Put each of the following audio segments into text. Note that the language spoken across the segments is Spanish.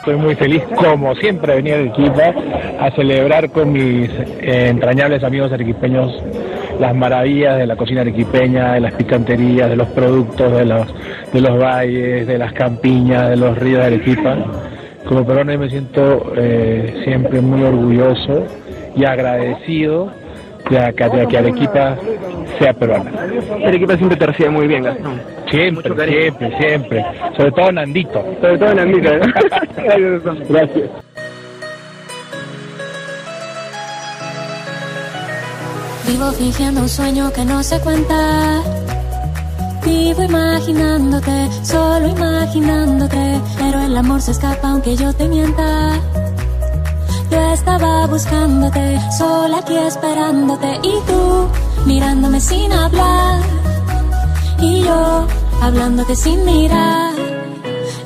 Estoy muy feliz, como siempre, de venir a Arequipa a celebrar con mis eh, entrañables amigos arequipeños las maravillas de la cocina arequipeña, de las picanterías, de los productos, de los, de los valles, de las campiñas, de los ríos de Arequipa. Como peruano me siento eh, siempre muy orgulloso y agradecido de que, que Arequipa sea peruana. Arequipa siempre te recibe muy bien, Gastón. Siempre, siempre, siempre. Sobre todo Nandito. Sobre todo Nandito. ¿eh? Gracias. Vivo fingiendo un sueño que no se cuenta. Vivo imaginándote, solo imaginándote. Pero el amor se escapa aunque yo te mienta. Yo estaba buscándote, sola aquí esperándote. Y tú mirándome sin hablar. Y yo hablándote sin mirar.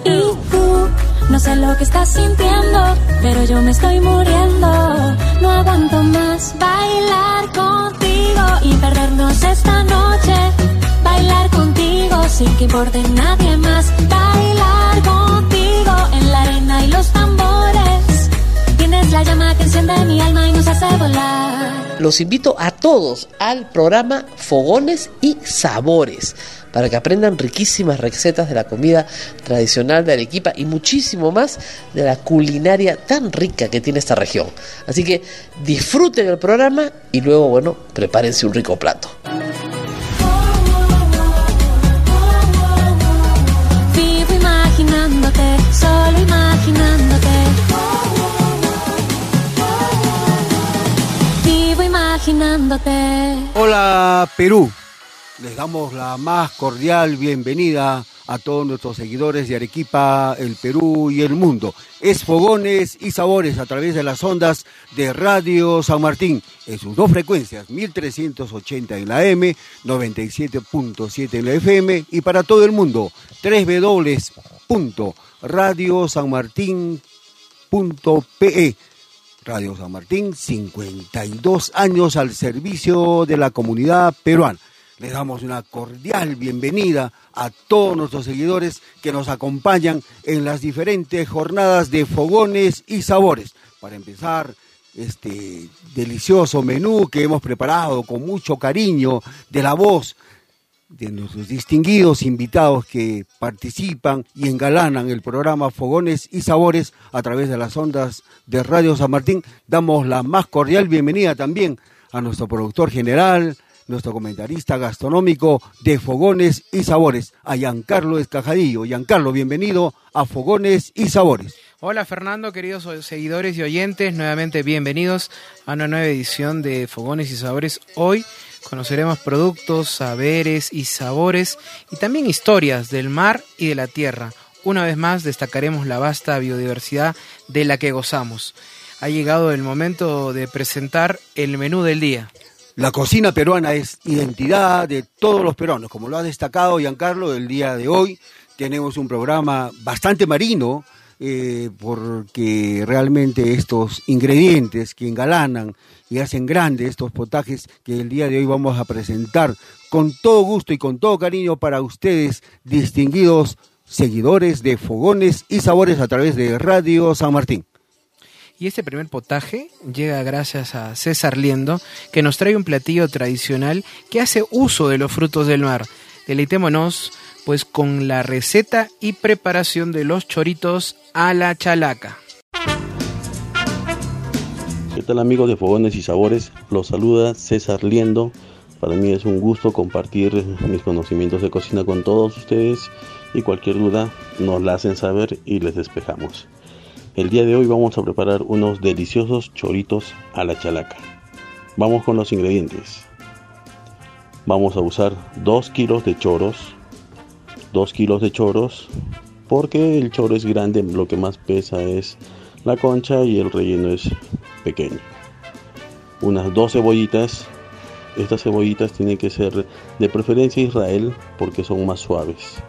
Y tú, no sé lo que estás sintiendo, pero yo me estoy muriendo. No aguanto más bailar contigo y perdernos esta noche. Bailar contigo sin que importe nadie más. Bailar contigo en la arena y los tambores. La llama que enciende mi alma y nos hace volar. Los invito a todos al programa Fogones y Sabores para que aprendan riquísimas recetas de la comida tradicional de Arequipa y muchísimo más de la culinaria tan rica que tiene esta región. Así que disfruten el programa y luego, bueno, prepárense un rico plato. Hola Perú, les damos la más cordial bienvenida a todos nuestros seguidores de Arequipa, el Perú y el mundo. Es Fogones y Sabores a través de las ondas de Radio San Martín en sus dos frecuencias, 1380 en la M, 97.7 en la FM y para todo el mundo, www.radiosanmartin.pe. Radio San Martín, 52 años al servicio de la comunidad peruana. Les damos una cordial bienvenida a todos nuestros seguidores que nos acompañan en las diferentes jornadas de fogones y sabores. Para empezar, este delicioso menú que hemos preparado con mucho cariño de la voz de nuestros distinguidos invitados que participan y engalanan el programa Fogones y Sabores a través de las ondas de Radio San Martín. Damos la más cordial bienvenida también a nuestro productor general, nuestro comentarista gastronómico de Fogones y Sabores, a Giancarlo Escajadillo. Giancarlo, bienvenido a Fogones y Sabores. Hola Fernando, queridos seguidores y oyentes, nuevamente bienvenidos a una nueva edición de Fogones y Sabores. Hoy conoceremos productos, saberes y sabores y también historias del mar y de la tierra. Una vez más destacaremos la vasta biodiversidad de la que gozamos. Ha llegado el momento de presentar el menú del día. La cocina peruana es identidad de todos los peruanos, como lo ha destacado Giancarlo el día de hoy. Tenemos un programa bastante marino, eh, porque realmente estos ingredientes que engalanan y hacen grandes estos potajes que el día de hoy vamos a presentar con todo gusto y con todo cariño para ustedes, distinguidos seguidores de Fogones y Sabores a través de Radio San Martín. Y este primer potaje llega gracias a César Liendo, que nos trae un platillo tradicional que hace uso de los frutos del mar. Deleitémonos pues con la receta y preparación de los choritos a la chalaca. ¿Qué tal amigos de Fogones y Sabores? Los saluda César Liendo. Para mí es un gusto compartir mis conocimientos de cocina con todos ustedes y cualquier duda nos la hacen saber y les despejamos. El día de hoy vamos a preparar unos deliciosos choritos a la chalaca. Vamos con los ingredientes. Vamos a usar 2 kilos de choros. 2 kilos de choros. Porque el choro es grande, lo que más pesa es la concha y el relleno es pequeño. Unas dos cebollitas. Estas cebollitas tienen que ser de preferencia Israel porque son más suaves.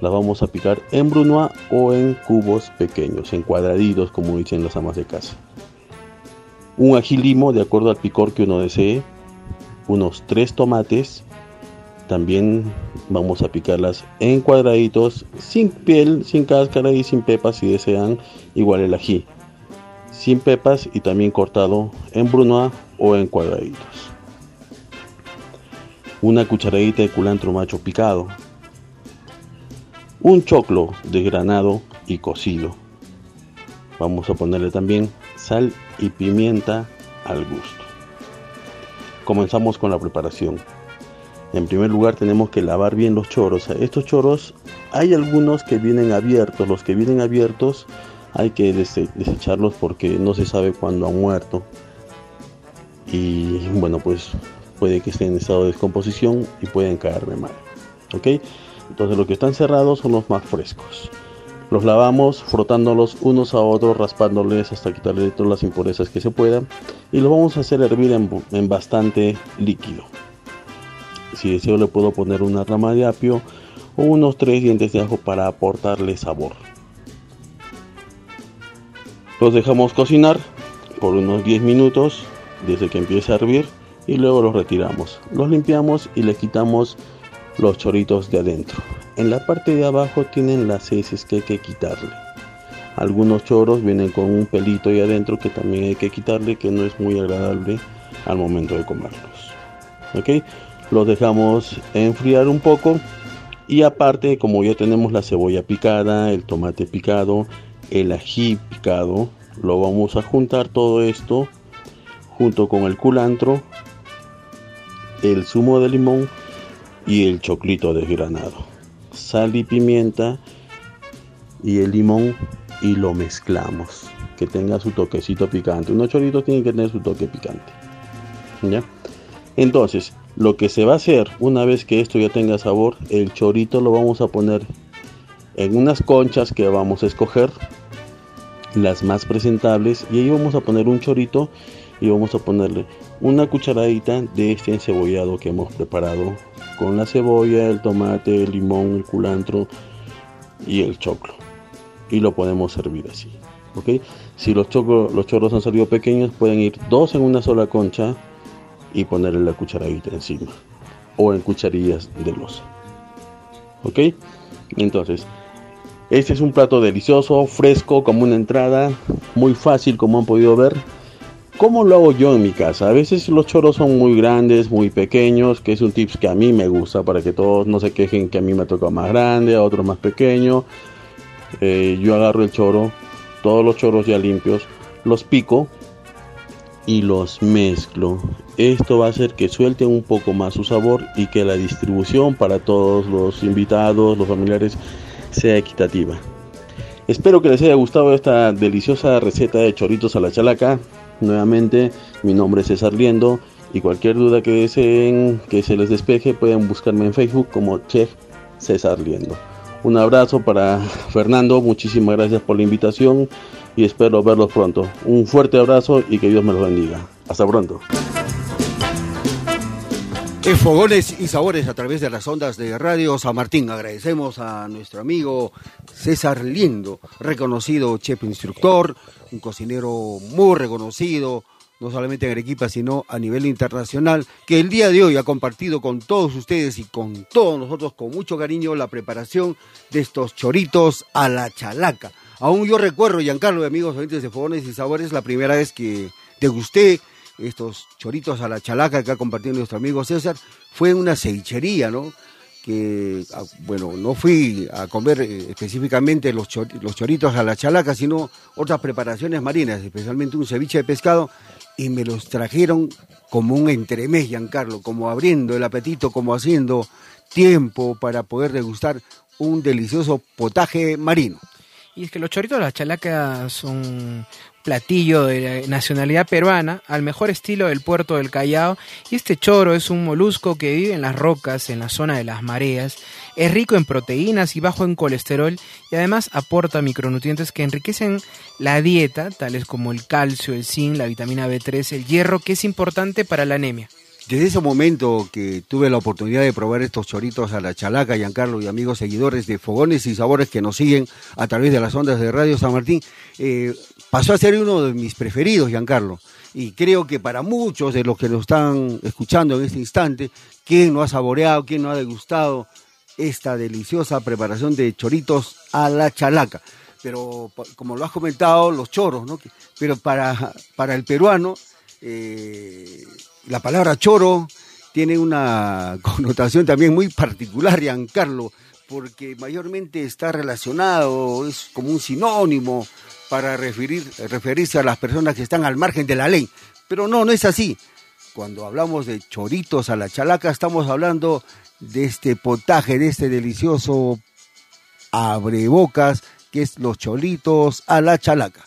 Las vamos a picar en brunoise o en cubos pequeños, en cuadraditos como dicen las amas de casa. Un ají limo de acuerdo al picor que uno desee. Unos tres tomates. También vamos a picarlas en cuadraditos, sin piel, sin cáscara y sin pepas si desean, igual el ají sin pepas y también cortado en brunoise o en cuadraditos. Una cucharadita de culantro macho picado. Un choclo desgranado y cocido. Vamos a ponerle también sal y pimienta al gusto. Comenzamos con la preparación. En primer lugar tenemos que lavar bien los choros. Estos choros hay algunos que vienen abiertos. Los que vienen abiertos hay que desecharlos porque no se sabe cuándo han muerto. Y bueno pues puede que estén en estado de descomposición y pueden caer de mal ok entonces los que están cerrados son los más frescos. Los lavamos frotándolos unos a otros raspándoles hasta quitarle todas las impurezas que se puedan. Y los vamos a hacer hervir en bastante líquido si deseo le puedo poner una rama de apio o unos tres dientes de ajo para aportarle sabor los dejamos cocinar por unos 10 minutos desde que empiece a hervir y luego los retiramos. Los limpiamos y le quitamos los choritos de adentro. En la parte de abajo tienen las heces que hay que quitarle. Algunos choros vienen con un pelito ahí adentro que también hay que quitarle que no es muy agradable al momento de comerlos. Los dejamos enfriar un poco y aparte como ya tenemos la cebolla picada, el tomate picado, el ají picado. Lo vamos a juntar todo esto junto con el culantro, el zumo de limón y el choclito desgranado. Sal y pimienta y el limón y lo mezclamos. Que tenga su toquecito picante. Unos choritos tienen que tener su toque picante. ¿Ya? Entonces, lo que se va a hacer una vez que esto ya tenga sabor, el chorito lo vamos a poner en unas conchas que vamos a escoger las más presentables y ahí vamos a poner un chorito y vamos a ponerle una cucharadita de este encebollado que hemos preparado con la cebolla, el tomate, el limón, el culantro y el choclo y lo podemos servir así ¿ok? si los, choclos, los chorros han salido pequeños pueden ir dos en una sola concha y ponerle la cucharadita encima o en cucharillas de losa ok entonces este es un plato delicioso, fresco, como una entrada, muy fácil como han podido ver. ¿Cómo lo hago yo en mi casa? A veces los choros son muy grandes, muy pequeños, que es un tips que a mí me gusta para que todos no se quejen que a mí me toca más grande, a otros más pequeño. Eh, yo agarro el choro, todos los choros ya limpios, los pico y los mezclo. Esto va a hacer que suelte un poco más su sabor y que la distribución para todos los invitados, los familiares, sea equitativa. Espero que les haya gustado esta deliciosa receta de choritos a la chalaca. Nuevamente, mi nombre es César Liendo y cualquier duda que deseen que se les despeje pueden buscarme en Facebook como Chef César Liendo. Un abrazo para Fernando, muchísimas gracias por la invitación y espero verlos pronto. Un fuerte abrazo y que Dios me los bendiga. Hasta pronto. En Fogones y Sabores a través de las ondas de Radio San Martín. Agradecemos a nuestro amigo César Liendo, reconocido chef instructor, un cocinero muy reconocido, no solamente en Arequipa, sino a nivel internacional, que el día de hoy ha compartido con todos ustedes y con todos nosotros con mucho cariño la preparación de estos choritos a la chalaca. Aún yo recuerdo, Giancarlo, amigos oyentes de Fogones y Sabores, la primera vez que degusté estos choritos a la chalaca que ha compartido nuestro amigo César, fue una cevichería, ¿no? Que, ah, bueno, no fui a comer eh, específicamente los, los choritos a la chalaca, sino otras preparaciones marinas, especialmente un ceviche de pescado, y me los trajeron como un entremés, Giancarlo, como abriendo el apetito, como haciendo tiempo para poder degustar un delicioso potaje marino. Y es que los choritos de la chalaca son platillo de nacionalidad peruana, al mejor estilo del puerto del Callao, y este choro es un molusco que vive en las rocas, en la zona de las mareas, es rico en proteínas y bajo en colesterol, y además aporta micronutrientes que enriquecen la dieta, tales como el calcio, el zinc, la vitamina B3, el hierro, que es importante para la anemia. Desde ese momento que tuve la oportunidad de probar estos choritos a la chalaca, Giancarlo y amigos seguidores de Fogones y Sabores que nos siguen a través de las ondas de Radio San Martín, eh, pasó a ser uno de mis preferidos, Giancarlo. Y creo que para muchos de los que nos están escuchando en este instante, ¿quién no ha saboreado, quién no ha degustado esta deliciosa preparación de choritos a la chalaca? Pero como lo has comentado, los choros, ¿no? Pero para, para el peruano... Eh, la palabra choro tiene una connotación también muy particular, Giancarlo, porque mayormente está relacionado, es como un sinónimo para referir, referirse a las personas que están al margen de la ley. Pero no, no es así. Cuando hablamos de choritos a la chalaca, estamos hablando de este potaje, de este delicioso abrebocas, que es los choritos a la chalaca.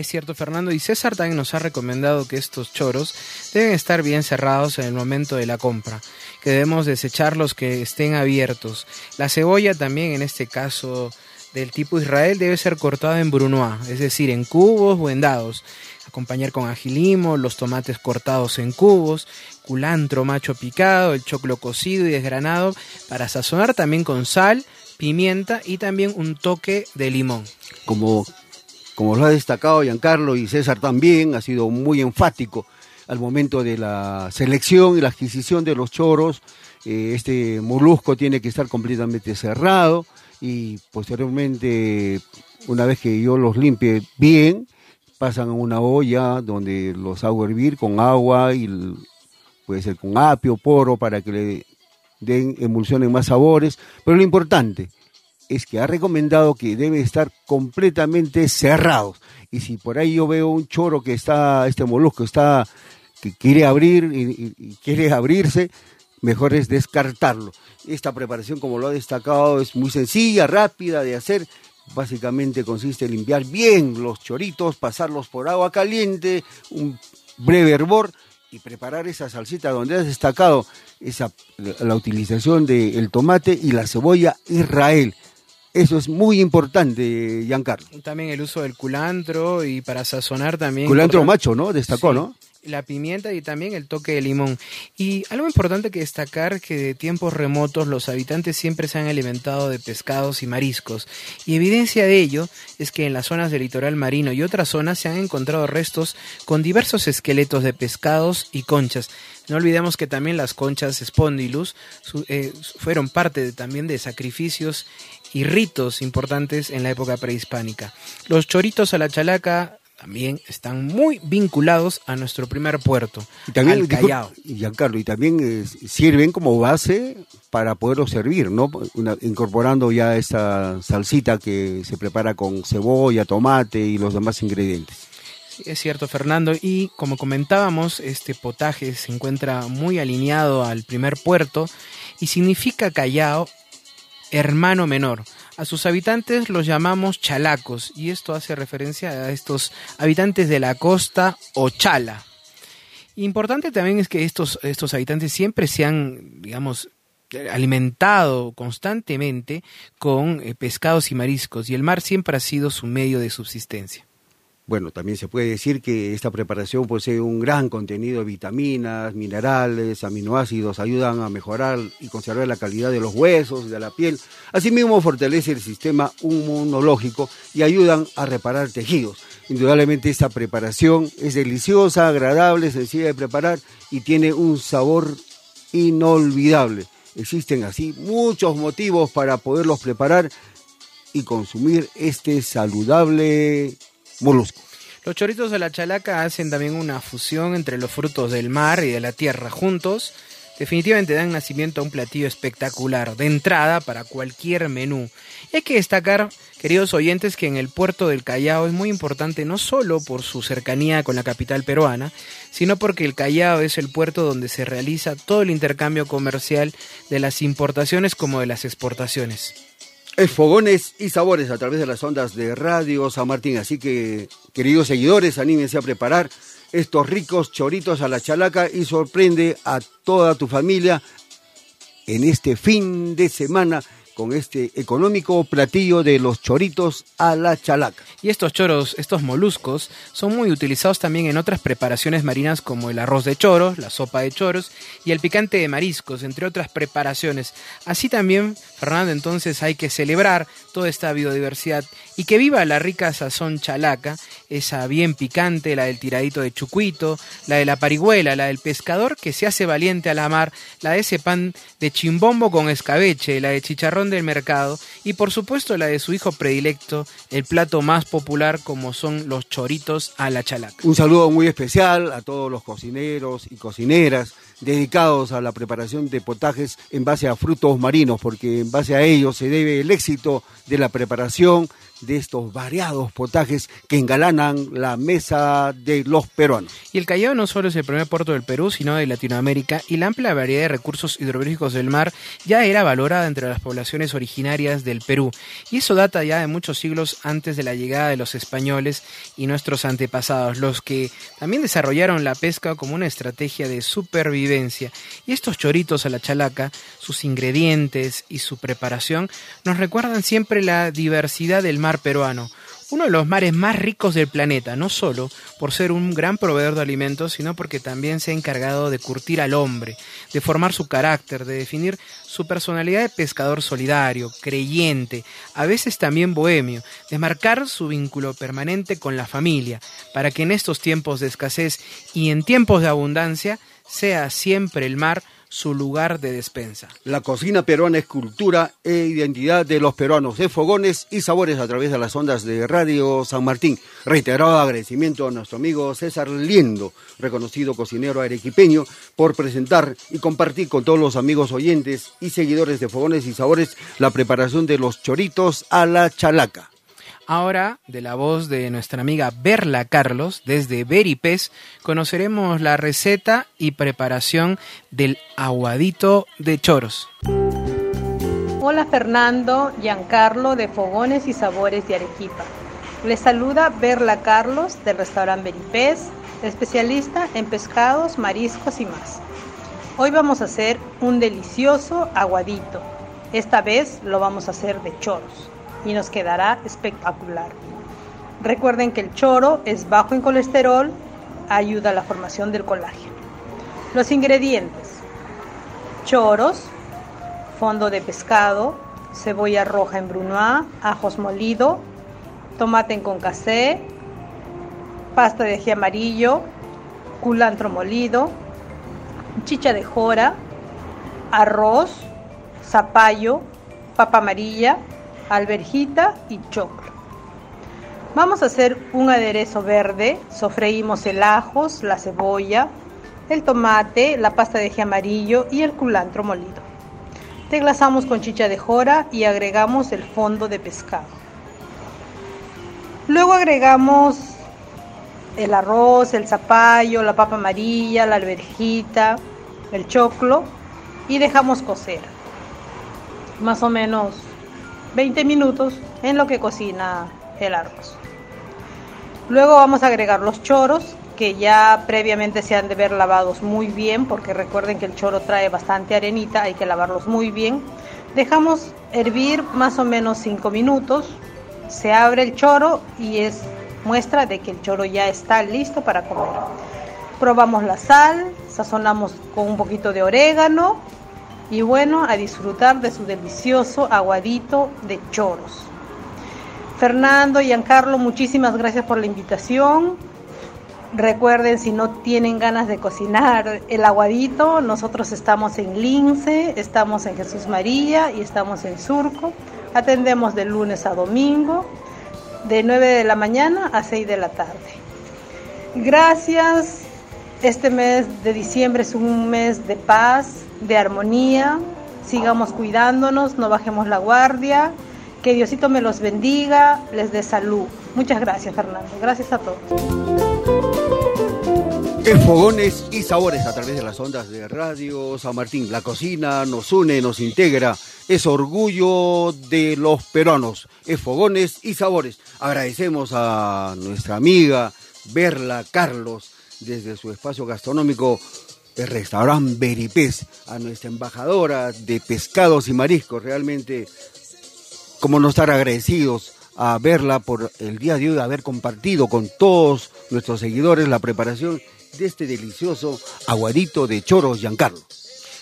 Es cierto, Fernando. Y César también nos ha recomendado que estos choros deben estar bien cerrados en el momento de la compra, que debemos desechar los que estén abiertos. La cebolla también, en este caso del tipo Israel, debe ser cortada en brunoise, es decir, en cubos o en dados. Acompañar con agilimo, los tomates cortados en cubos, culantro macho picado, el choclo cocido y desgranado, para sazonar también con sal, pimienta y también un toque de limón. Como como lo ha destacado Giancarlo y César también, ha sido muy enfático al momento de la selección y la adquisición de los choros. Eh, este molusco tiene que estar completamente cerrado y posteriormente, una vez que yo los limpie bien, pasan a una olla donde los hago hervir con agua y puede ser con apio, poro, para que le den, emulsionen más sabores. Pero lo importante, es que ha recomendado que debe estar completamente cerrados. Y si por ahí yo veo un choro que está, este molusco está, que quiere abrir y, quiere abrirse, mejor es descartarlo. Esta preparación, como lo ha destacado, es muy sencilla, rápida de hacer. Básicamente consiste en limpiar bien los choritos, pasarlos por agua caliente, un breve hervor y preparar esa salsita donde has destacado esa, la utilización del tomate y la cebolla Israel. Eso es muy importante, Giancarlo. También el uso del culantro y para sazonar también. Culantro macho, ¿no? Destacó, ¿no? La pimienta y también el toque de limón. Y algo importante que destacar que de tiempos remotos los habitantes siempre se han alimentado de pescados y mariscos. Y evidencia de ello es que en las zonas del litoral marino y otras zonas se han encontrado restos con diversos esqueletos de pescados y conchas. No olvidemos que también las conchas Spondylus eh, fueron parte también de sacrificios y ritos importantes en la época prehispánica. Los choritos a la chalaca también están muy vinculados a nuestro primer puerto, y también, al Callao. Y Giancarlo, y también eh, sirven como base para poderlo servir, ¿no? incorporando ya esta salsita que se prepara con cebolla, tomate y los demás ingredientes. Sí, es cierto, Fernando. Y como comentábamos, este potaje se encuentra muy alineado al primer puerto y significa Callao hermano menor. A sus habitantes los llamamos chalacos y esto hace referencia a estos habitantes de la costa o chala. Importante también es que estos, estos habitantes siempre se han, digamos, alimentado constantemente con eh, pescados y mariscos y el mar siempre ha sido su medio de subsistencia. Bueno, también se puede decir que esta preparación posee un gran contenido de vitaminas, minerales, aminoácidos, ayudan a mejorar y conservar la calidad de los huesos, de la piel. Asimismo, fortalece el sistema inmunológico y ayudan a reparar tejidos. Indudablemente esta preparación es deliciosa, agradable, sencilla de preparar y tiene un sabor inolvidable. Existen así muchos motivos para poderlos preparar y consumir este saludable Los choritos de la chalaca hacen también una fusión entre los frutos del mar y de la tierra juntos. Definitivamente dan nacimiento a un platillo espectacular de entrada para cualquier menú. Y hay que destacar, queridos oyentes, que en el puerto del Callao es muy importante no solo por su cercanía con la capital peruana, sino porque el Callao es el puerto donde se realiza todo el intercambio comercial de las importaciones como de las exportaciones. Es Fogones y Sabores a través de las ondas de Radio San Martín. Así que, queridos seguidores, anímense a preparar estos ricos choritos a la chalaca y sorprende a toda tu familia en este fin de semana con este económico platillo de los choritos a la chalaca. Y estos choros, estos moluscos, son muy utilizados también en otras preparaciones marinas como el arroz de choros, la sopa de choros y el picante de mariscos, entre otras preparaciones. Así también, Fernando, entonces hay que celebrar toda esta biodiversidad y que viva la rica sazón chalaca, esa bien picante, la del tiradito de chucuito, la de la parihuela, la del pescador que se hace valiente a la mar, la de ese pan de chimbombo con escabeche, la de chicharrón del mercado y por supuesto la de su hijo predilecto, el plato más popular como son los choritos a la chalaca. Un saludo muy especial a todos los cocineros y cocineras dedicados a la preparación de potajes en base a frutos marinos, porque en base a ellos se debe el éxito de la preparación de estos variados potajes que engalanan la mesa de los peruanos. Y el Callao no solo es el primer puerto del Perú, sino de Latinoamérica, y la amplia variedad de recursos hidrográficos del mar ya era valorada entre las poblaciones originarias del Perú, y eso data ya de muchos siglos antes de la llegada de los españoles y nuestros antepasados, los que también desarrollaron la pesca como una estrategia de supervivencia. Y estos choritos a la chalaca, sus ingredientes y su preparación nos recuerdan siempre la diversidad del mar peruano, uno de los mares más ricos del planeta, no solo por ser un gran proveedor de alimentos, sino porque también se ha encargado de curtir al hombre, de formar su carácter, de definir su personalidad de pescador solidario, creyente, a veces también bohemio, de marcar su vínculo permanente con la familia, para que en estos tiempos de escasez y en tiempos de abundancia sea siempre el mar su lugar de despensa. La cocina peruana es cultura e identidad de los peruanos, de fogones y sabores a través de las ondas de Radio San Martín. Reiterado agradecimiento a nuestro amigo César Liendo, reconocido cocinero arequipeño, por presentar y compartir con todos los amigos oyentes y seguidores de fogones y sabores la preparación de los choritos a la chalaca. Ahora, de la voz de nuestra amiga Berla Carlos, desde Beripes, conoceremos la receta y preparación del aguadito de choros. Hola Fernando, Giancarlo de Fogones y Sabores de Arequipa. Les saluda Berla Carlos del restaurante Beripes, especialista en pescados, mariscos y más. Hoy vamos a hacer un delicioso aguadito. Esta vez lo vamos a hacer de choros y nos quedará espectacular. Recuerden que el choro es bajo en colesterol, ayuda a la formación del colágeno. Los ingredientes: choros, fondo de pescado, cebolla roja en brunoise, ajos molido, tomate en concassé, pasta de ají amarillo, culantro molido, chicha de jora, arroz, zapallo, papa amarilla, alverjita y choclo. Vamos a hacer un aderezo verde, sofreímos el ajos, la cebolla, el tomate, la pasta de ají amarillo y el culantro molido. Deglasamos con chicha de jora y agregamos el fondo de pescado. Luego agregamos el arroz, el zapallo, la papa amarilla, la alverjita, el choclo y dejamos cocer. Más o menos 20 minutos en lo que cocina el arroz. Luego vamos a agregar los choros que ya previamente se han de ver lavados muy bien porque recuerden que el choro trae bastante arenita, hay que lavarlos muy bien. Dejamos hervir más o menos 5 minutos, se abre el choro y es muestra de que el choro ya está listo para comer. Probamos la sal, sazonamos con un poquito de orégano, y bueno, a disfrutar de su delicioso aguadito de choros. Fernando y Giancarlo, muchísimas gracias por la invitación. Recuerden, si no tienen ganas de cocinar el aguadito, nosotros estamos en Lince, estamos en Jesús María y estamos en Surco. Atendemos de lunes a domingo, de 9 de la mañana a 6 de la tarde. Gracias. Este mes de diciembre es un mes de paz, de armonía. Sigamos cuidándonos, no bajemos la guardia. Que Diosito me los bendiga, les dé salud. Muchas gracias, Fernando. Gracias a todos. En Fogones y Sabores a través de las ondas de Radio San Martín. La cocina nos une, nos integra. Es orgullo de los peruanos. Es Fogones y Sabores. Agradecemos a nuestra amiga Berla Carlos desde su espacio gastronómico el restaurante Beripés, a nuestra embajadora de pescados y mariscos. Realmente, como no estar agradecidos a verla por el día de hoy, haber compartido con todos nuestros seguidores la preparación de este delicioso aguadito de choros Giancarlo.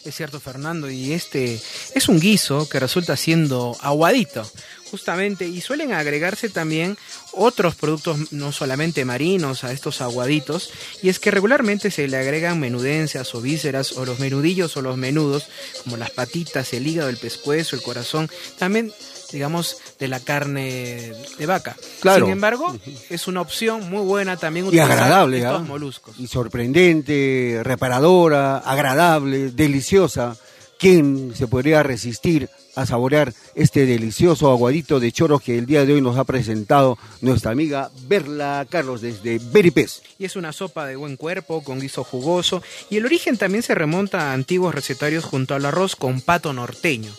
Es cierto, Fernando, y este es un guiso que resulta siendo aguadito, justamente, y suelen agregarse también otros productos, no solamente marinos, a estos aguaditos, y es que regularmente se le agregan menudencias o vísceras, o los menudillos o los menudos, como las patitas, el hígado, el pescuezo, el corazón, también digamos, de la carne de vaca. Claro. Sin embargo, es una opción muy buena también Y agradable, estos ¿ah? moluscos. Y sorprendente, reparadora, agradable, deliciosa. ¿Quién se podría resistir a saborear este delicioso aguadito de choros que el día de hoy nos ha presentado nuestra amiga Berla Carlos desde Beripés? Y es una sopa de buen cuerpo, con guiso jugoso, y el origen también se remonta a antiguos recetarios junto al arroz con pato norteño.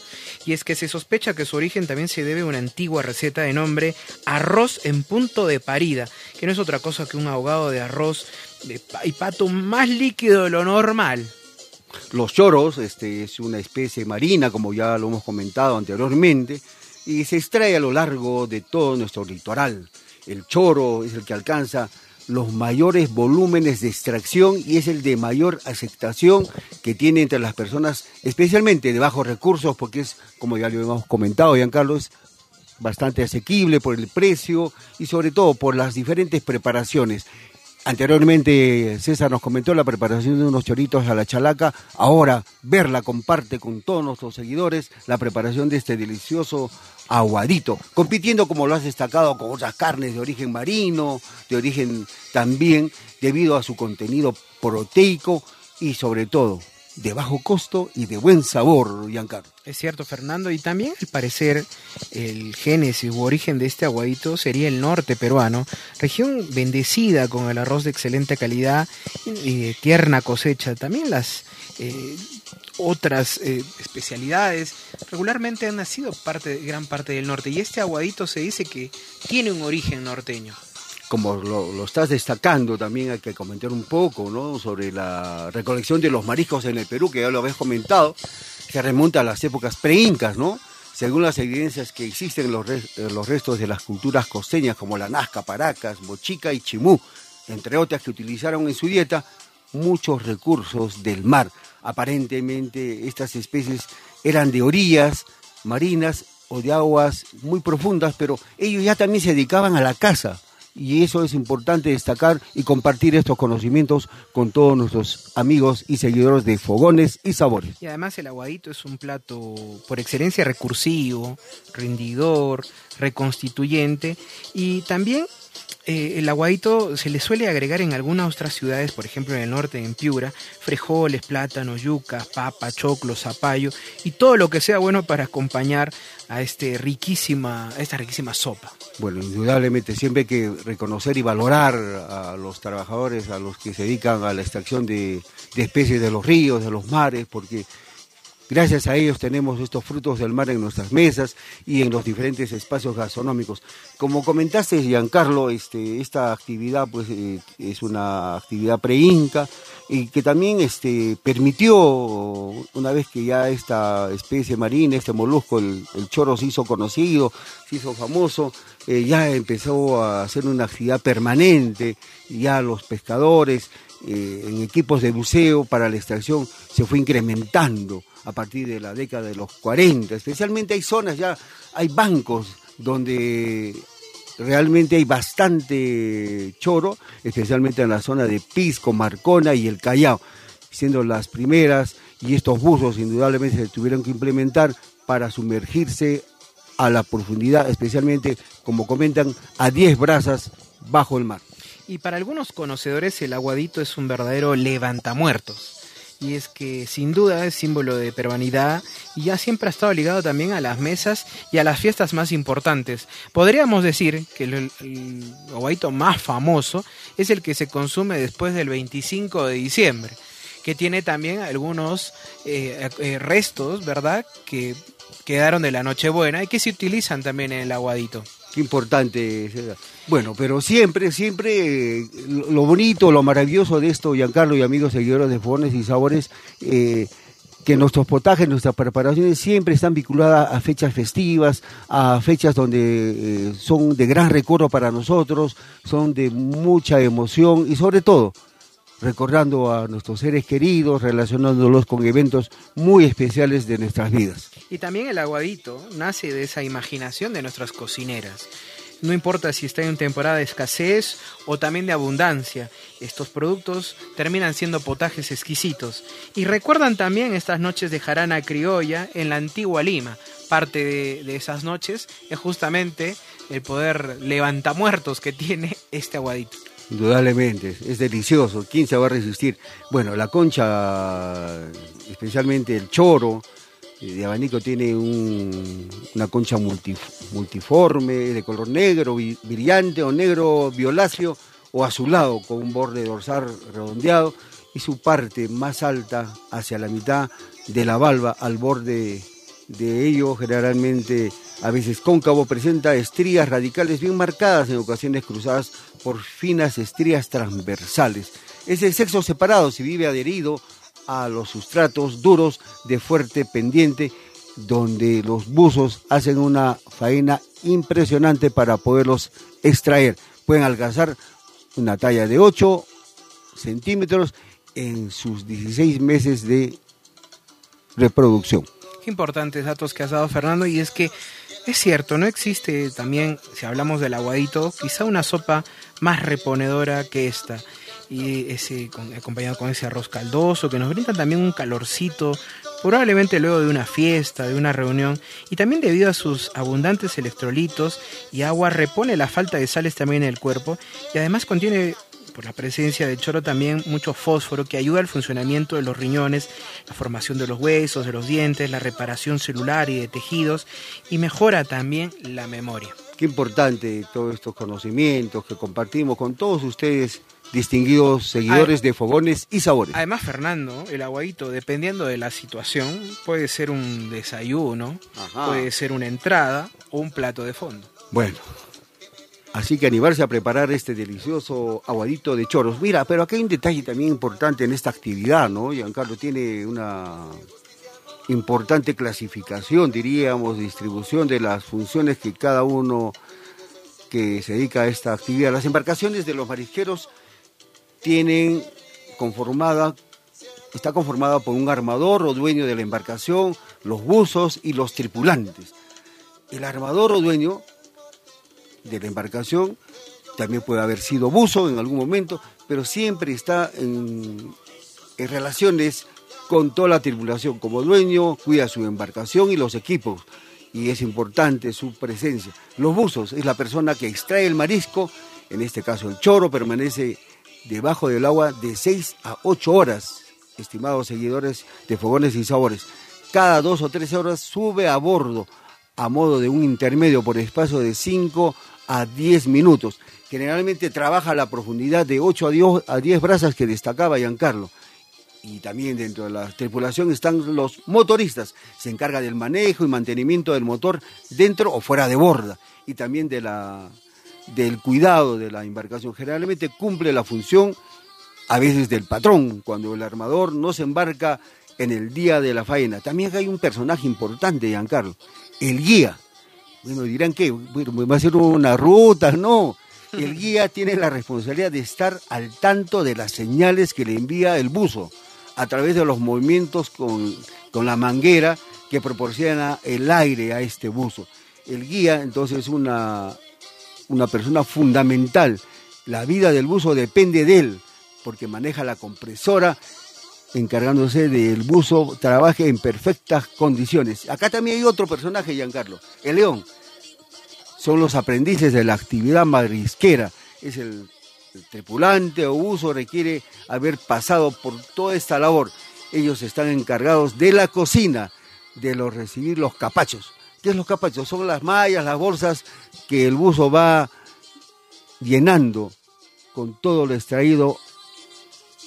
Y es que se sospecha que su origen también se debe a una antigua receta de nombre arroz en punto de parida, que no es otra cosa que un ahogado de arroz y pato más líquido de lo normal. Los choros, este, es una especie marina, como ya lo hemos comentado anteriormente, y se extrae a lo largo de todo nuestro litoral. El choro es el que alcanza los mayores volúmenes de extracción y es el de mayor aceptación que tiene entre las personas, especialmente de bajos recursos, porque es, como ya lo hemos comentado, Giancarlo, es bastante asequible por el precio y sobre todo por las diferentes preparaciones. Anteriormente César nos comentó la preparación de unos choritos a la chalaca. Ahora Verla comparte con todos nuestros seguidores la preparación de este delicioso aguadito, compitiendo como lo has destacado con otras carnes de origen marino, de origen también debido a su contenido proteico y sobre todo de bajo costo y de buen sabor, Giancarlo. Es cierto, Fernando, y también al parecer el génesis u origen de este aguadito sería el norte peruano, región bendecida con el arroz de excelente calidad y de tierna cosecha. También las eh, otras eh, especialidades regularmente han nacido parte, gran parte del norte, y este aguadito se dice que tiene un origen norteño. Como lo, estás destacando, también hay que comentar un poco ¿no? sobre la recolección de los mariscos en el Perú, que ya lo habéis comentado, que remonta a las épocas preincas, ¿no? Según las evidencias que existen en los, en los restos de las culturas costeñas, como la Nazca, Paracas, Bochica y Chimú, entre otras que utilizaron en su dieta muchos recursos del mar. Aparentemente estas especies eran de orillas marinas o de aguas muy profundas, pero ellos ya también se dedicaban a la caza. Y eso es importante destacar y compartir estos conocimientos con todos nuestros amigos y seguidores de Fogones y Sabores. Y además el aguadito es un plato por excelencia recursivo, rendidor, reconstituyente y también eh, el aguadito se le suele agregar en algunas otras ciudades, por ejemplo en el norte, en Piura, frijoles, plátanos, yuca, papa, choclo, zapallo y todo lo que sea bueno para acompañar a, este riquísima, esta riquísima sopa. Bueno, indudablemente siempre hay que reconocer y valorar a los trabajadores, a los que se dedican a la extracción de, de especies de los ríos, de los mares, porque gracias a ellos tenemos estos frutos del mar en nuestras mesas y en los diferentes espacios gastronómicos. Como comentaste, Giancarlo, este, esta actividad pues, eh, es una actividad pre-inca y que también este, permitió, una vez que ya esta especie marina, este molusco, el, choro se hizo conocido, se hizo famoso, eh, ya empezó a hacer una actividad permanente, ya los pescadores eh, en equipos de buceo para la extracción se fue incrementando a partir de la década de los 40, especialmente hay zonas ya, hay bancos donde realmente hay bastante choro, especialmente en la zona de Pisco, Marcona y el Callao, siendo las primeras y estos buzos indudablemente se tuvieron que implementar para sumergirse a la profundidad, especialmente, como comentan, a 10 brazas bajo el mar. Y para algunos conocedores el aguadito es un verdadero levantamuertos. y es que sin duda es símbolo de peruanidad y ya siempre ha estado ligado también a las mesas y a las fiestas más importantes. Podríamos decir que el, el más famoso es el que se consume después del 25 de diciembre, que tiene también algunos eh, eh, restos, ¿verdad?, que quedaron de la Nochebuena y que se utilizan también en el aguadito. Qué importante. Bueno, pero siempre, siempre eh, lo bonito, lo maravilloso de esto, Giancarlo y amigos seguidores de Fogones y Sabores, eh, que nuestros potajes, nuestras preparaciones siempre están vinculadas a fechas festivas, a fechas donde eh, son de gran recuerdo para nosotros, son de mucha emoción y sobre todo recordando a nuestros seres queridos, relacionándolos con eventos muy especiales de nuestras vidas. Y también el aguadito nace de esa imaginación de nuestras cocineras. No importa si está en temporada de escasez o también de abundancia, estos productos terminan siendo potajes exquisitos. Y recuerdan también estas noches de jarana criolla en la antigua Lima. Parte de, esas noches es justamente el poder levantamuertos que tiene este aguadito. Indudablemente, es delicioso. ¿Quién se va a resistir? Bueno, la concha, especialmente el choro de abanico, tiene una concha multiforme, de color negro, brillante o negro violáceo o azulado, con un borde dorsal redondeado y su parte más alta hacia la mitad de la valva al borde de ello generalmente a veces cóncavo, presenta estrías radicales bien marcadas en ocasiones cruzadas por finas estrías transversales. Es el sexo separado si vive adherido a los sustratos duros de fuerte pendiente donde los buzos hacen una faena impresionante para poderlos extraer. Pueden alcanzar una talla de 8 centímetros en sus 16 meses de reproducción. Importantes datos que has dado Fernando y es que es cierto, no existe también, si hablamos del aguadito, quizá una sopa más reponedora que esta. Y ese acompañado con ese arroz caldoso que nos brinda también un calorcito, probablemente luego de una fiesta, de una reunión, y también debido a sus abundantes electrolitos y agua repone la falta de sales también en el cuerpo y además contiene por la presencia de choro también mucho fósforo que ayuda al funcionamiento de los riñones, la formación de los huesos, de los dientes, la reparación celular y de tejidos y mejora también la memoria. Qué importante todos estos conocimientos que compartimos con todos ustedes distinguidos seguidores de fogones y sabores. Además, Fernando, el aguadito, dependiendo de la situación, puede ser un desayuno, puede ser una entrada o un plato de fondo. Bueno, Así que animarse a preparar este delicioso aguadito de choros. Mira, pero aquí hay un detalle también importante en esta actividad, ¿no? Giancarlo tiene una importante clasificación, diríamos, distribución de las funciones que cada uno que se dedica a esta actividad. Las embarcaciones de los marisqueros tienen conformada, está conformada por un armador o dueño de la embarcación, los buzos y los tripulantes. El armador o dueño de la embarcación, también puede haber sido buzo en algún momento, pero siempre está en, relaciones con toda la tripulación. Como dueño, cuida su embarcación y los equipos, y es importante su presencia. Los buzos es la persona que extrae el marisco, en este caso el choro, permanece debajo del agua de 6 a 8 horas, estimados seguidores de Fogones y Sabores. Cada dos o tres horas sube a bordo a modo de un intermedio por espacio de 5 a 10 minutos. Generalmente trabaja a la profundidad de 8 a 10, a 10 brazas que destacaba Giancarlo. Y también dentro de la tripulación están los motoristas. Se encarga del manejo y mantenimiento del motor dentro o fuera de borda. Y también de la, del cuidado de la embarcación. Generalmente cumple la función a veces del patrón, cuando el armador no se embarca en el día de la faena. También hay un personaje importante, Giancarlo, el guía. Bueno, dirán que va a ser una ruta, no. El guía tiene la responsabilidad de estar al tanto de las señales que le envía el buzo a través de los movimientos con, la manguera que proporciona el aire a este buzo. El guía entonces es una, una persona fundamental. La vida del buzo depende de él, porque maneja la compresora encargándose del buzo, trabaje en perfectas condiciones. Acá también hay otro personaje, Giancarlo, el león. Son los aprendices de la actividad marisquera. Es el, tripulante o buzo requiere haber pasado por toda esta labor. Ellos están encargados de la cocina, de los recibir los capachos. ¿Qué es los capachos? Son las mallas, las bolsas que el buzo va llenando con todo lo extraído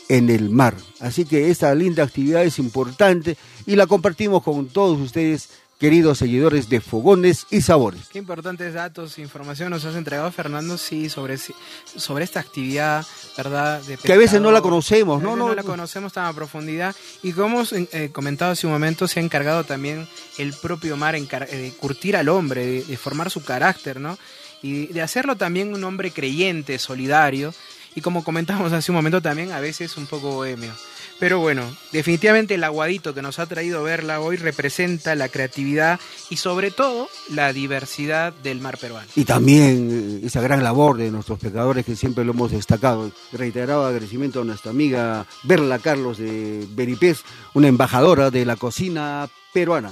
en el mar. Así que esta linda actividad es importante y la compartimos con todos ustedes, queridos seguidores de Fogones y Sabores. Qué importantes datos e información nos has entregado, Fernando, sí, sobre, sobre esta actividad, ¿verdad? De que a veces no la conocemos, ¿no? No, no la conocemos tan a profundidad. Y como hemos eh, comentado hace un momento, se ha encargado también el propio mar eh, de curtir al hombre, de, de formar su carácter, ¿no? Y de hacerlo también un hombre creyente, solidario y como comentamos hace un momento también a veces un poco bohemio. Pero bueno, definitivamente el aguadito que nos ha traído verla hoy representa la creatividad y sobre todo la diversidad del mar peruano. Y también eh, esa gran labor de nuestros pescadores que siempre lo hemos destacado. Reiterado agradecimiento a nuestra amiga Berla Carlos de Beripés, una embajadora de la cocina peruana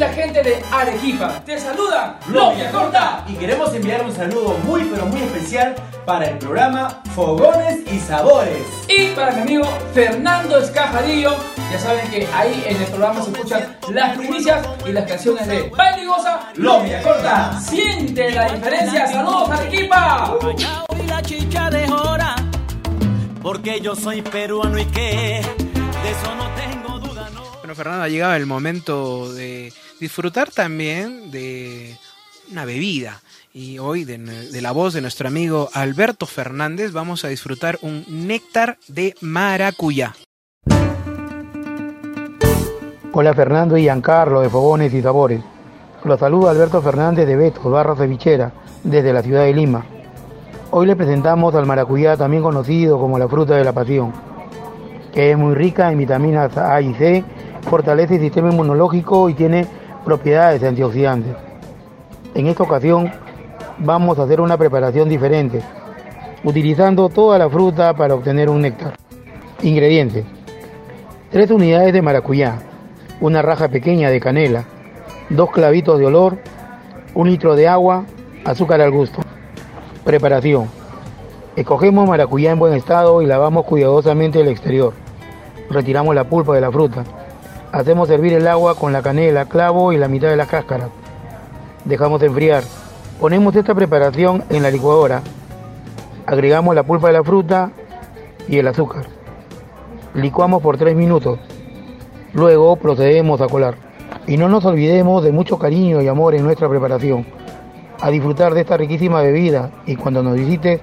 linda gente de Arequipa. Te saluda Novia Corta. Y queremos enviar un saludo muy pero muy especial para el programa Fogones y Sabores. Y para mi amigo Fernando Escajadillo. Ya saben que ahí en el programa se escuchan las primicias y las canciones de Bailigosa, Novia Corta. Siente la diferencia. Saludos Arequipa. la chicha de Jora, porque yo soy peruano y que de eso no tengo. Bueno, Fernando, ha llegado el momento de disfrutar también de una bebida. Y hoy, de, la voz de nuestro amigo Alberto Fernández, vamos a disfrutar un néctar de maracuyá. Hola Fernando y Giancarlo de Fogones y Sabores. Los saluda Alberto Fernández de Beto, Barra Cevichera, desde la ciudad de Lima. Hoy le presentamos al maracuyá, también conocido como la fruta de la pasión, que es muy rica en vitaminas A y C, fortalece el sistema inmunológico y tiene propiedades antioxidantes. En esta ocasión vamos a hacer una preparación diferente, utilizando toda la fruta para obtener un néctar. Ingredientes. 3 unidades de maracuyá, una raja pequeña de canela, dos clavitos de olor, un litro de agua, azúcar al gusto. Preparación. Escogemos maracuyá en buen estado y lavamos cuidadosamente el exterior. Retiramos la pulpa de la fruta Hacemos hervir el agua con la canela, clavo y la mitad de la cáscara. Dejamos enfriar. Ponemos esta preparación en la licuadora. Agregamos la pulpa de la fruta y el azúcar. Licuamos por 3 minutos. Luego procedemos a colar. Y no nos olvidemos de mucho cariño y amor en nuestra preparación. A disfrutar de esta riquísima bebida y cuando nos visites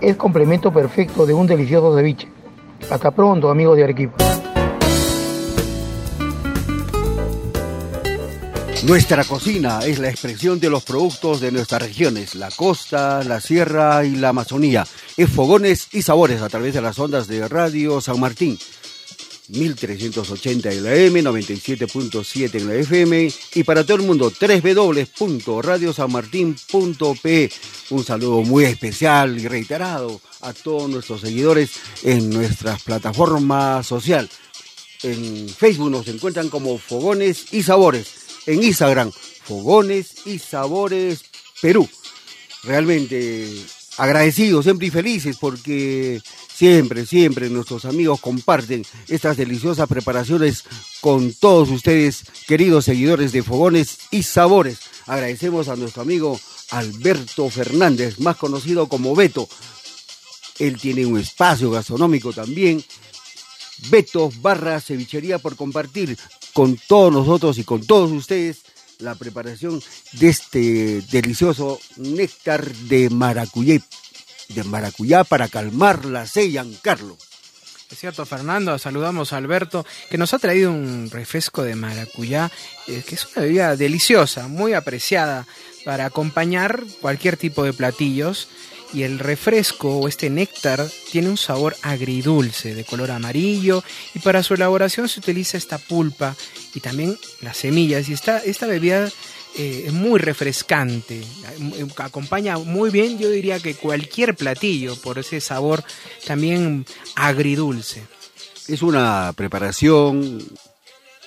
es complemento perfecto de un delicioso ceviche. Hasta pronto amigos de Arequipa. Nuestra cocina es la expresión de los productos de nuestras regiones, la costa, la sierra y la Amazonía. Es fogones y sabores a través de las ondas de Radio San Martín. 1380 en la M, 97.7 en la FM y para todo el mundo www.radiosanmartin.pe. Un saludo muy especial y reiterado a todos nuestros seguidores en nuestras plataformas social. En Facebook nos encuentran como Fogones y Sabores en Instagram, Fogones y Sabores Perú. Realmente agradecidos, siempre y felices porque siempre, siempre nuestros amigos comparten estas deliciosas preparaciones con todos ustedes, queridos seguidores de Fogones y Sabores. Agradecemos a nuestro amigo Alberto Fernández, más conocido como Beto. Él tiene un espacio gastronómico también. Beto barra cevichería por compartir con todos nosotros y con todos ustedes la preparación de este delicioso néctar de maracuyá, de maracuyá para calmar la sed, Carlos. Es cierto, Fernando, saludamos a Alberto, que nos ha traído un refresco de maracuyá, eh, que es una bebida deliciosa, muy apreciada para acompañar cualquier tipo de platillos y el refresco o este néctar tiene un sabor agridulce de color amarillo y para su elaboración se utiliza esta pulpa y también las semillas y esta, esta bebida eh, es muy refrescante, acompaña muy bien yo diría que cualquier platillo por ese sabor también agridulce. Es una preparación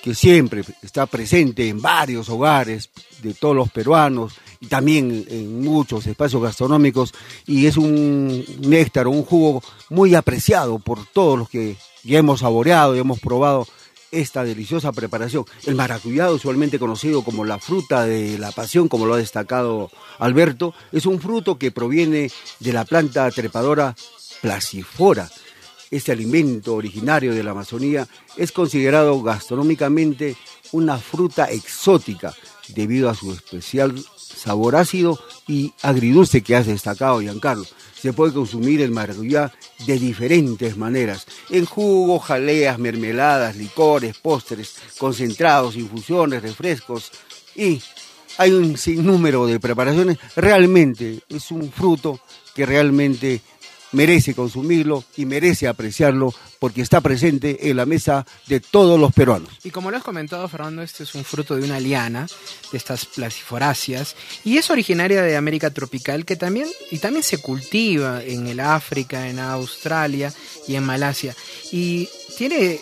que siempre está presente en varios hogares de todos los peruanos también en muchos espacios gastronómicos y es un néctar un jugo muy apreciado por todos los que ya hemos saboreado y hemos probado esta deliciosa preparación. El maracuyá, usualmente conocido como la fruta de la pasión, como lo ha destacado Alberto, es un fruto que proviene de la planta trepadora placifora. Este alimento originario de la Amazonía es considerado gastronómicamente una fruta exótica debido a su especial sabor ácido y agridulce que has destacado, Giancarlo. Se puede consumir el maracuyá de diferentes maneras, en jugo, jaleas, mermeladas, licores, postres, concentrados, infusiones, refrescos y hay un sinnúmero de preparaciones. Realmente es un fruto que realmente merece consumirlo y merece apreciarlo porque está presente en la mesa de todos los peruanos. Y como lo has comentado, Fernando, este es un fruto de una liana, de estas placiforáceas, y es originaria de América tropical, que también, y también se cultiva en el África, en Australia y en Malasia. Y tiene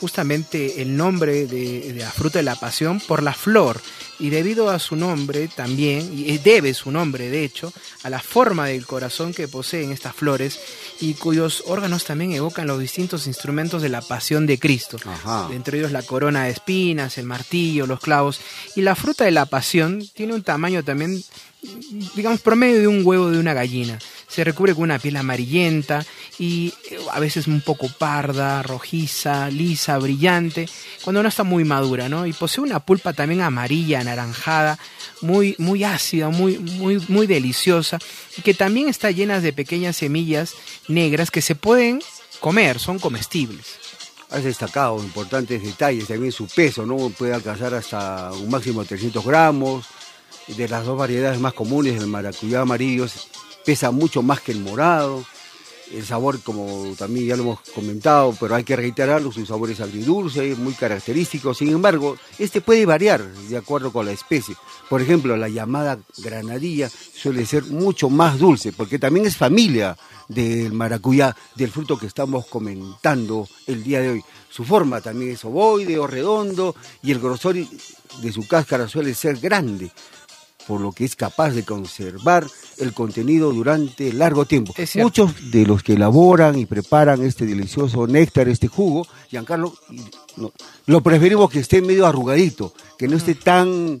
justamente el nombre de, de la fruta de la pasión por la flor. Y debido a su nombre también, y debe su nombre de hecho, a la forma del corazón que poseen estas flores y cuyos órganos también evocan los distintos instrumentos de la pasión de Cristo, entre ellos la corona de espinas, el martillo, los clavos, y la fruta de la pasión tiene un tamaño también, digamos, promedio de un huevo de una gallina se recubre con una piel amarillenta y eh, a veces un poco parda, rojiza, lisa, brillante, cuando no está muy madura, ¿no? Y posee una pulpa también amarilla, anaranjada, muy, muy ácida, muy, muy, muy deliciosa, y que también está llena de pequeñas semillas negras que se pueden comer, son comestibles. Has destacado importantes detalles, también su peso, ¿no? Puede alcanzar hasta un máximo de 300 gramos. De las dos variedades más comunes, el maracuyá amarillo pesa mucho más que el morado. El sabor, como también ya lo hemos comentado, pero hay que reiterarlo, su sabor es agridulce, muy característico. Sin embargo, este puede variar de acuerdo con la especie. Por ejemplo, la llamada granadilla suele ser mucho más dulce, porque también es familia del maracuyá, del fruto que estamos comentando el día de hoy. Su forma también es ovoide o redondo y el grosor de su cáscara suele ser grande por lo que es capaz de conservar el contenido durante largo tiempo. Muchos de los que elaboran y preparan este delicioso néctar, este jugo, Giancarlo, lo preferimos que esté medio arrugadito, que no esté tan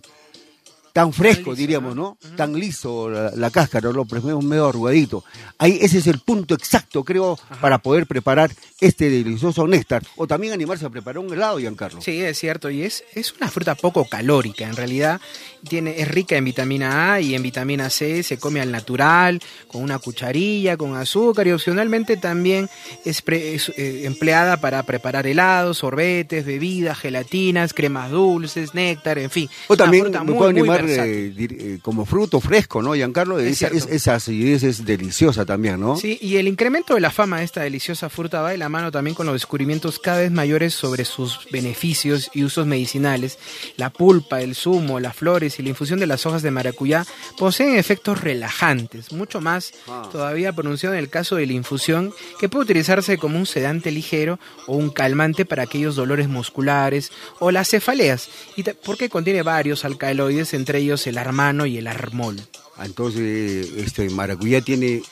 tan fresco, diríamos, ¿no? Tan liso la, cáscara, lo preferimos medio arrugadito. Ahí ese es el punto exacto, creo, para poder preparar este delicioso néctar. O también animarse a preparar un helado, Giancarlo. Sí, es cierto, y es, es una fruta poco calórica, en realidad tiene, es rica en vitamina A y en vitamina C, se come al natural, con una cucharilla, con azúcar, y opcionalmente también es, eh, empleada para preparar helados, sorbetes, bebidas, gelatinas, cremas dulces, néctar, en fin. O también me puedo animar eh, eh, como fruto fresco, ¿no, Giancarlo? esa, acidez es deliciosa también, ¿no? Sí, y el incremento de la fama de esta deliciosa fruta va de la mano también con los descubrimientos cada vez mayores sobre sus beneficios y usos medicinales. La pulpa, el zumo, las flores y la infusión de las hojas de maracuyá poseen efectos relajantes, mucho más ah. todavía pronunciado en el caso de la infusión, que puede utilizarse como un sedante ligero o un calmante para aquellos dolores musculares o las cefaleas, y porque contiene varios alcaloides, entre ellos el armano y el armol. Entonces, este maracuyá tiene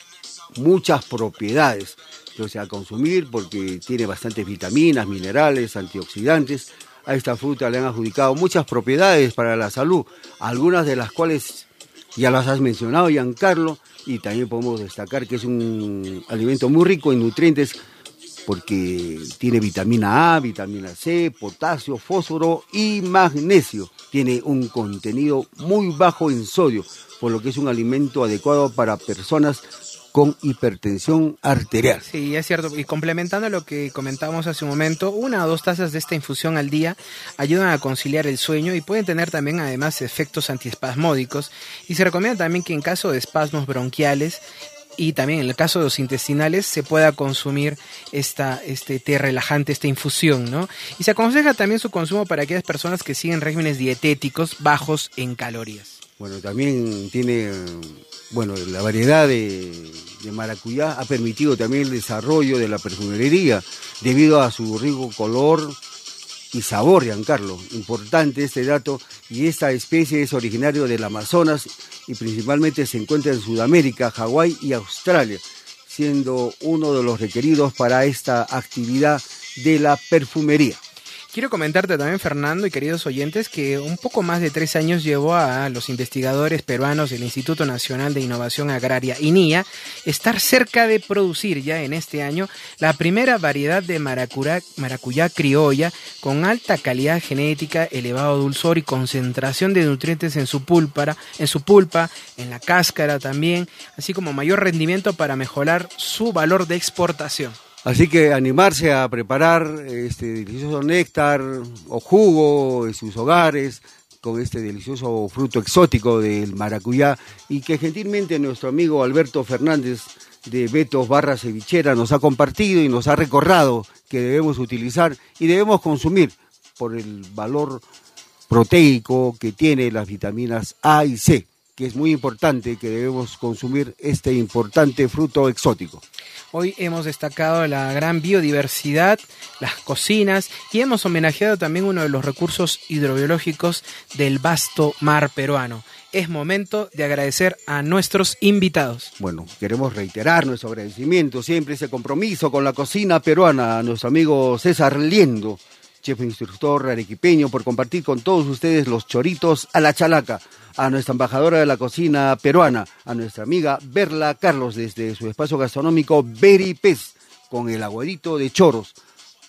muchas propiedades entonces, a consumir porque tiene bastantes vitaminas, minerales, antioxidantes. A esta fruta le han adjudicado muchas propiedades para la salud, algunas de las cuales ya las has mencionado, Giancarlo, y también podemos destacar que es un alimento muy rico en nutrientes porque tiene vitamina A, vitamina C, potasio, fósforo y magnesio. Tiene un contenido muy bajo en sodio, por lo que es un alimento adecuado para personas con hipertensión arterial. Sí, es cierto. Y complementando lo que comentábamos hace un momento, una o dos tazas de esta infusión al día ayudan a conciliar el sueño y pueden tener también además efectos antiespasmódicos. Y se recomienda también que en caso de espasmos bronquiales y también en el caso de los intestinales se pueda consumir esta, este té relajante, esta infusión, ¿no? Y se aconseja también su consumo para aquellas personas que siguen regímenes dietéticos bajos en calorías. Bueno, también tiene bueno, la variedad de, maracuyá ha permitido también el desarrollo de la perfumería debido a su rico color y sabor, Giancarlo. Importante este dato. Y esta especie es originario del Amazonas y principalmente se encuentra en Sudamérica, Hawái y Australia, siendo uno de los requeridos para esta actividad de la perfumería. Quiero comentarte también, Fernando y queridos oyentes, que un poco más de tres años llevó a los investigadores peruanos del Instituto Nacional de Innovación Agraria, INIA, estar cerca de producir ya en este año la primera variedad de maracuyá, criolla con alta calidad genética, elevado dulzor y concentración de nutrientes en su pulpa, en su pulpa, en la cáscara también, así como mayor rendimiento para mejorar su valor de exportación. Así que animarse a preparar este delicioso néctar o jugo en sus hogares con este delicioso fruto exótico del maracuyá y que gentilmente nuestro amigo Alberto Fernández de Betos Barra Cevichera nos ha compartido y nos ha recordado que debemos utilizar y debemos consumir por el valor proteico que tiene las vitaminas A y C, que es muy importante que debemos consumir este importante fruto exótico. Hoy hemos destacado la gran biodiversidad, las cocinas y hemos homenajeado también uno de los recursos hidrobiológicos del vasto mar peruano. Es momento de agradecer a nuestros invitados. Bueno, queremos reiterar nuestro agradecimiento, siempre ese compromiso con la cocina peruana, a nuestro amigo César Liendo, chef instructor arequipeño, por compartir con todos ustedes los choritos a la chalaca a nuestra embajadora de la cocina peruana, a nuestra amiga Berla Carlos desde su espacio gastronómico Beripez con el aguadito de choros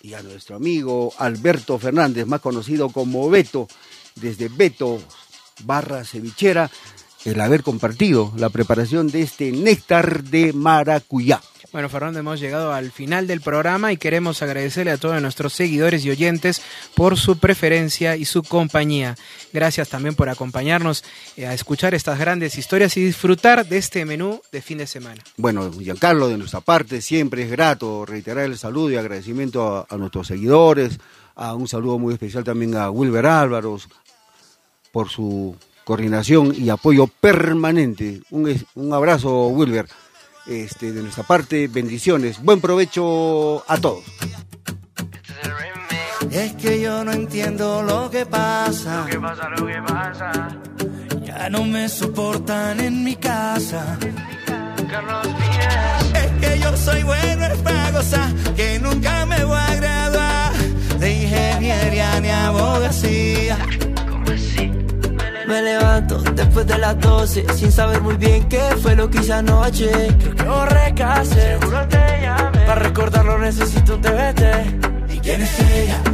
y a nuestro amigo Alberto Fernández, más conocido como Beto, desde Beto barra cevichera, el haber compartido la preparación de este néctar de maracuyá. Bueno, Fernando, hemos llegado al final del programa y queremos agradecerle a todos nuestros seguidores y oyentes por su preferencia y su compañía. Gracias también por acompañarnos eh, a escuchar estas grandes historias y disfrutar de este menú de fin de semana. Bueno, Giancarlo, de nuestra parte siempre es grato reiterar el saludo y agradecimiento a, nuestros seguidores, a un saludo muy especial también a Wilber Álvaros por su coordinación y apoyo permanente. Un abrazo, Wilber. Este, de nuestra parte, bendiciones. Buen provecho a todos. Es que yo no entiendo lo que pasa. Lo que pasa, lo que pasa. Ya no me soportan en mi casa. Carlos Díaz. Es que yo soy bueno en gozar, que nunca me voy a graduar de ingeniería ni abogacía. Me levanto después de las 12 sin saber muy bien qué fue lo que hice anoche. Creo que borré. Seguro te llamé. Para recordarlo necesito un TBT. ¿Y quién es? Ella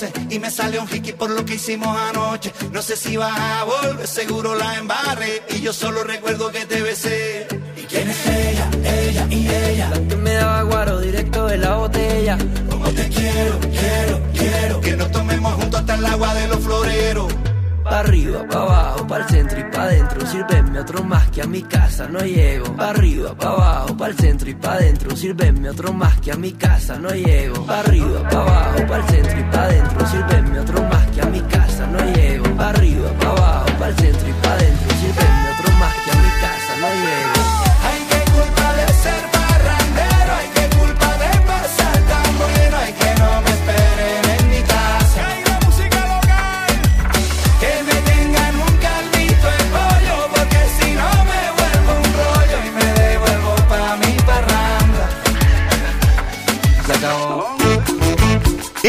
de las 12 y me sale un hiki por lo que hicimos anoche. No sé si vas a volver, seguro la embarré. Y yo solo recuerdo que te besé. ¿Y quién es ella? Ella y ella. La que me daba guaro directo de la botella. Como te quiero, quiero, quiero. Que nos tomemos juntos hasta el agua de los floreros. Pa' arriba, pa' abajo, pa' el centro y pa' adentro. Sírvenme otro más que a mi casa no llego. Pa' arriba, pa' abajo, pa' el centro y pa' adentro. Sírvenme otro más que a mi casa no llego. Pa' arriba, pa' abajo, pa' el centro y pa' adentro. Sírvenme otro más que a mi casa no llego. Pa' arriba, pa' abajo, pa' el centro y pa' adentro. Sírvenme otro más que a mi casa no llego.